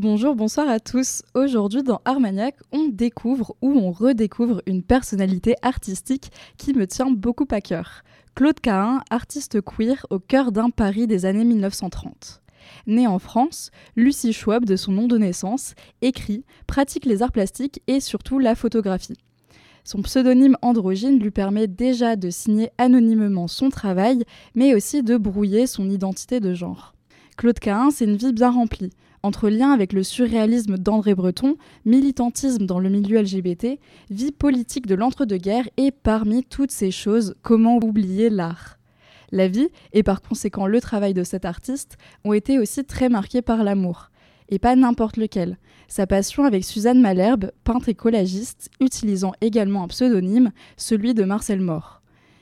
Bonjour, bonsoir à tous. Aujourd'hui dans Armagnac, on découvre ou on redécouvre une personnalité artistique qui me tient beaucoup à cœur. Claude Cahin, artiste queer au cœur d'un Paris des années 1930. Née en France, Lucie Schwab, de son nom de naissance, écrit, pratique les arts plastiques et surtout la photographie. Son pseudonyme androgyne lui permet déjà de signer anonymement son travail, mais aussi de brouiller son identité de genre. Claude Cahin, c'est une vie bien remplie entre lien avec le surréalisme d'André Breton, militantisme dans le milieu LGBT, vie politique de l'entre-deux-guerres et parmi toutes ces choses, comment oublier l'art La vie, et par conséquent le travail de cet artiste, ont été aussi très marqués par l'amour. Et pas n'importe lequel. Sa passion avec Suzanne Malherbe, peintre écologiste, utilisant également un pseudonyme, celui de Marcel Mort.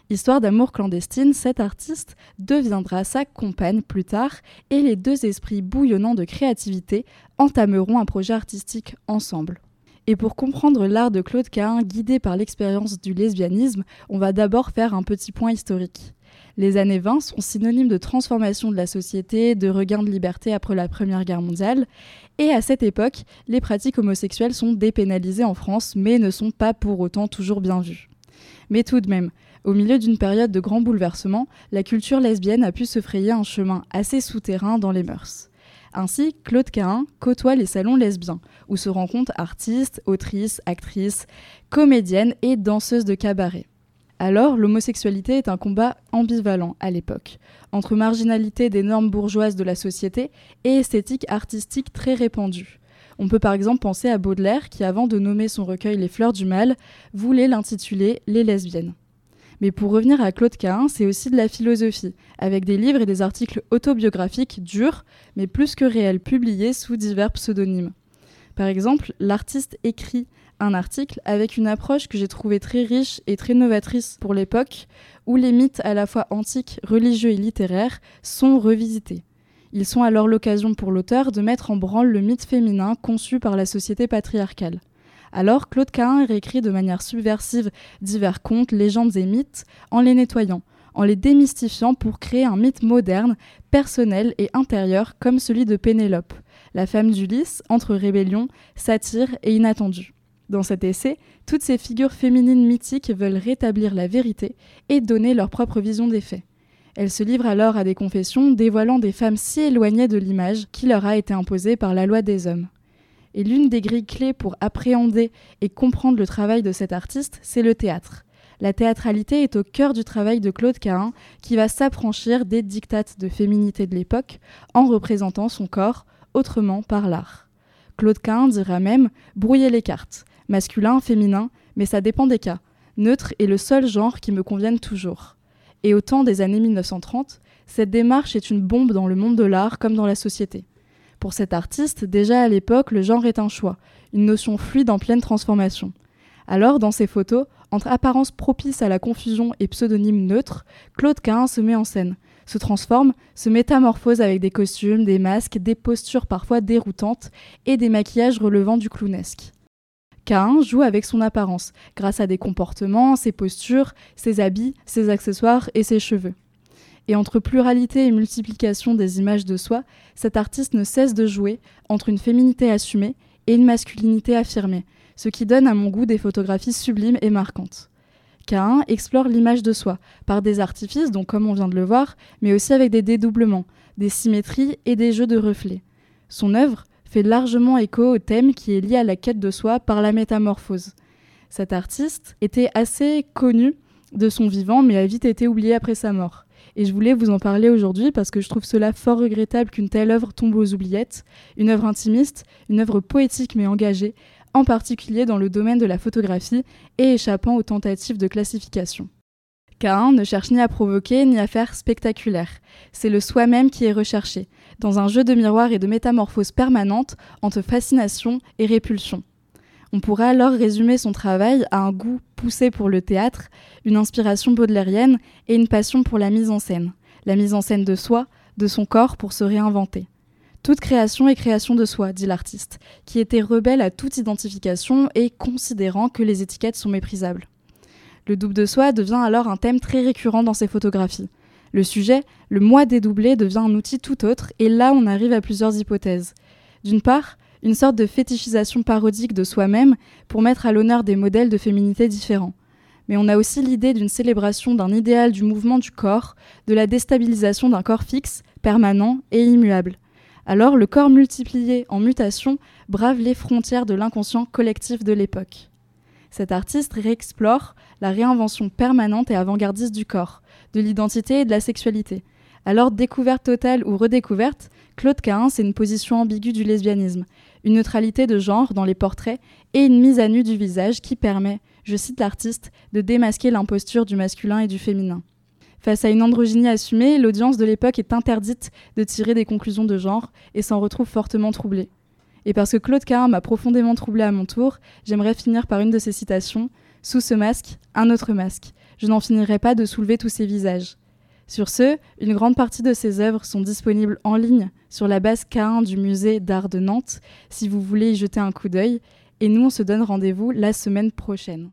Histoire d'amour clandestine, cet artiste deviendra sa compagne plus tard et les deux esprits bouillonnants de créativité entameront un projet artistique ensemble. Et pour comprendre l'art de Claude Cahin guidé par l'expérience du lesbianisme, on va d'abord faire un petit point historique. Les années 20 sont synonymes de transformation de la société, de regain de liberté après la Première Guerre mondiale, et à cette époque, les pratiques homosexuelles sont dépénalisées en France, mais ne sont pas pour autant toujours bien vues. Mais tout de même, au milieu d'une période de grands bouleversements, la culture lesbienne a pu se frayer un chemin assez souterrain dans les mœurs. Ainsi, Claude Cahin côtoie les salons lesbiens, où se rencontrent artistes, autrices, actrices, comédiennes et danseuses de cabaret. Alors, l'homosexualité est un combat ambivalent à l'époque, entre marginalité des normes bourgeoises de la société et esthétique artistique très répandue. On peut par exemple penser à Baudelaire qui, avant de nommer son recueil Les fleurs du mal, voulait l'intituler Les lesbiennes. Mais pour revenir à Claude Cahin, c'est aussi de la philosophie, avec des livres et des articles autobiographiques durs, mais plus que réels, publiés sous divers pseudonymes. Par exemple, l'artiste écrit un article avec une approche que j'ai trouvée très riche et très novatrice pour l'époque, où les mythes à la fois antiques, religieux et littéraires sont revisités. Ils sont alors l'occasion pour l'auteur de mettre en branle le mythe féminin conçu par la société patriarcale. Alors Claude Cahin réécrit de manière subversive divers contes, légendes et mythes en les nettoyant, en les démystifiant pour créer un mythe moderne, personnel et intérieur comme celui de Pénélope, la femme d'Ulysse entre rébellion, satire et inattendu. Dans cet essai, toutes ces figures féminines mythiques veulent rétablir la vérité et donner leur propre vision des faits. Elle se livre alors à des confessions dévoilant des femmes si éloignées de l'image qui leur a été imposée par la loi des hommes. Et l'une des grilles clés pour appréhender et comprendre le travail de cet artiste, c'est le théâtre. La théâtralité est au cœur du travail de Claude Cahin, qui va s'affranchir des dictates de féminité de l'époque en représentant son corps autrement par l'art. Claude Cahin dira même brouiller les cartes, masculin, féminin, mais ça dépend des cas. Neutre est le seul genre qui me convienne toujours. Et au temps des années 1930, cette démarche est une bombe dans le monde de l'art comme dans la société. Pour cet artiste, déjà à l'époque, le genre est un choix, une notion fluide en pleine transformation. Alors, dans ses photos, entre apparence propice à la confusion et pseudonyme neutre, Claude Cahin se met en scène, se transforme, se métamorphose avec des costumes, des masques, des postures parfois déroutantes et des maquillages relevant du clownesque. Cain joue avec son apparence, grâce à des comportements, ses postures, ses habits, ses accessoires et ses cheveux. Et entre pluralité et multiplication des images de soi, cet artiste ne cesse de jouer entre une féminité assumée et une masculinité affirmée, ce qui donne à mon goût des photographies sublimes et marquantes. Cain explore l'image de soi par des artifices, comme on vient de le voir, mais aussi avec des dédoublements, des symétries et des jeux de reflets. Son œuvre fait largement écho au thème qui est lié à la quête de soi par la métamorphose. Cet artiste était assez connu de son vivant, mais a vite été oublié après sa mort. Et je voulais vous en parler aujourd'hui parce que je trouve cela fort regrettable qu'une telle œuvre tombe aux oubliettes, une œuvre intimiste, une œuvre poétique mais engagée, en particulier dans le domaine de la photographie et échappant aux tentatives de classification. Cain ne cherche ni à provoquer ni à faire spectaculaire. C'est le soi-même qui est recherché, dans un jeu de miroir et de métamorphose permanente entre fascination et répulsion. On pourrait alors résumer son travail à un goût poussé pour le théâtre, une inspiration baudelairienne et une passion pour la mise en scène, la mise en scène de soi, de son corps pour se réinventer. Toute création est création de soi, dit l'artiste, qui était rebelle à toute identification et considérant que les étiquettes sont méprisables. Le double de soi devient alors un thème très récurrent dans ses photographies. Le sujet, le moi dédoublé, devient un outil tout autre, et là on arrive à plusieurs hypothèses. D'une part, une sorte de fétichisation parodique de soi-même pour mettre à l'honneur des modèles de féminité différents. Mais on a aussi l'idée d'une célébration d'un idéal du mouvement du corps, de la déstabilisation d'un corps fixe, permanent et immuable. Alors le corps multiplié en mutation brave les frontières de l'inconscient collectif de l'époque. Cet artiste réexplore la réinvention permanente et avant-gardiste du corps, de l'identité et de la sexualité. Alors découverte totale ou redécouverte, Claude Cahin, c'est une position ambiguë du lesbianisme, une neutralité de genre dans les portraits et une mise à nu du visage qui permet, je cite l'artiste, de démasquer l'imposture du masculin et du féminin. Face à une androgynie assumée, l'audience de l'époque est interdite de tirer des conclusions de genre et s'en retrouve fortement troublée. Et parce que Claude Cahin m'a profondément troublée à mon tour, j'aimerais finir par une de ses citations Sous ce masque, un autre masque. Je n'en finirai pas de soulever tous ces visages. Sur ce, une grande partie de ses œuvres sont disponibles en ligne sur la base K1 du musée d'art de Nantes si vous voulez y jeter un coup d'œil. Et nous, on se donne rendez-vous la semaine prochaine.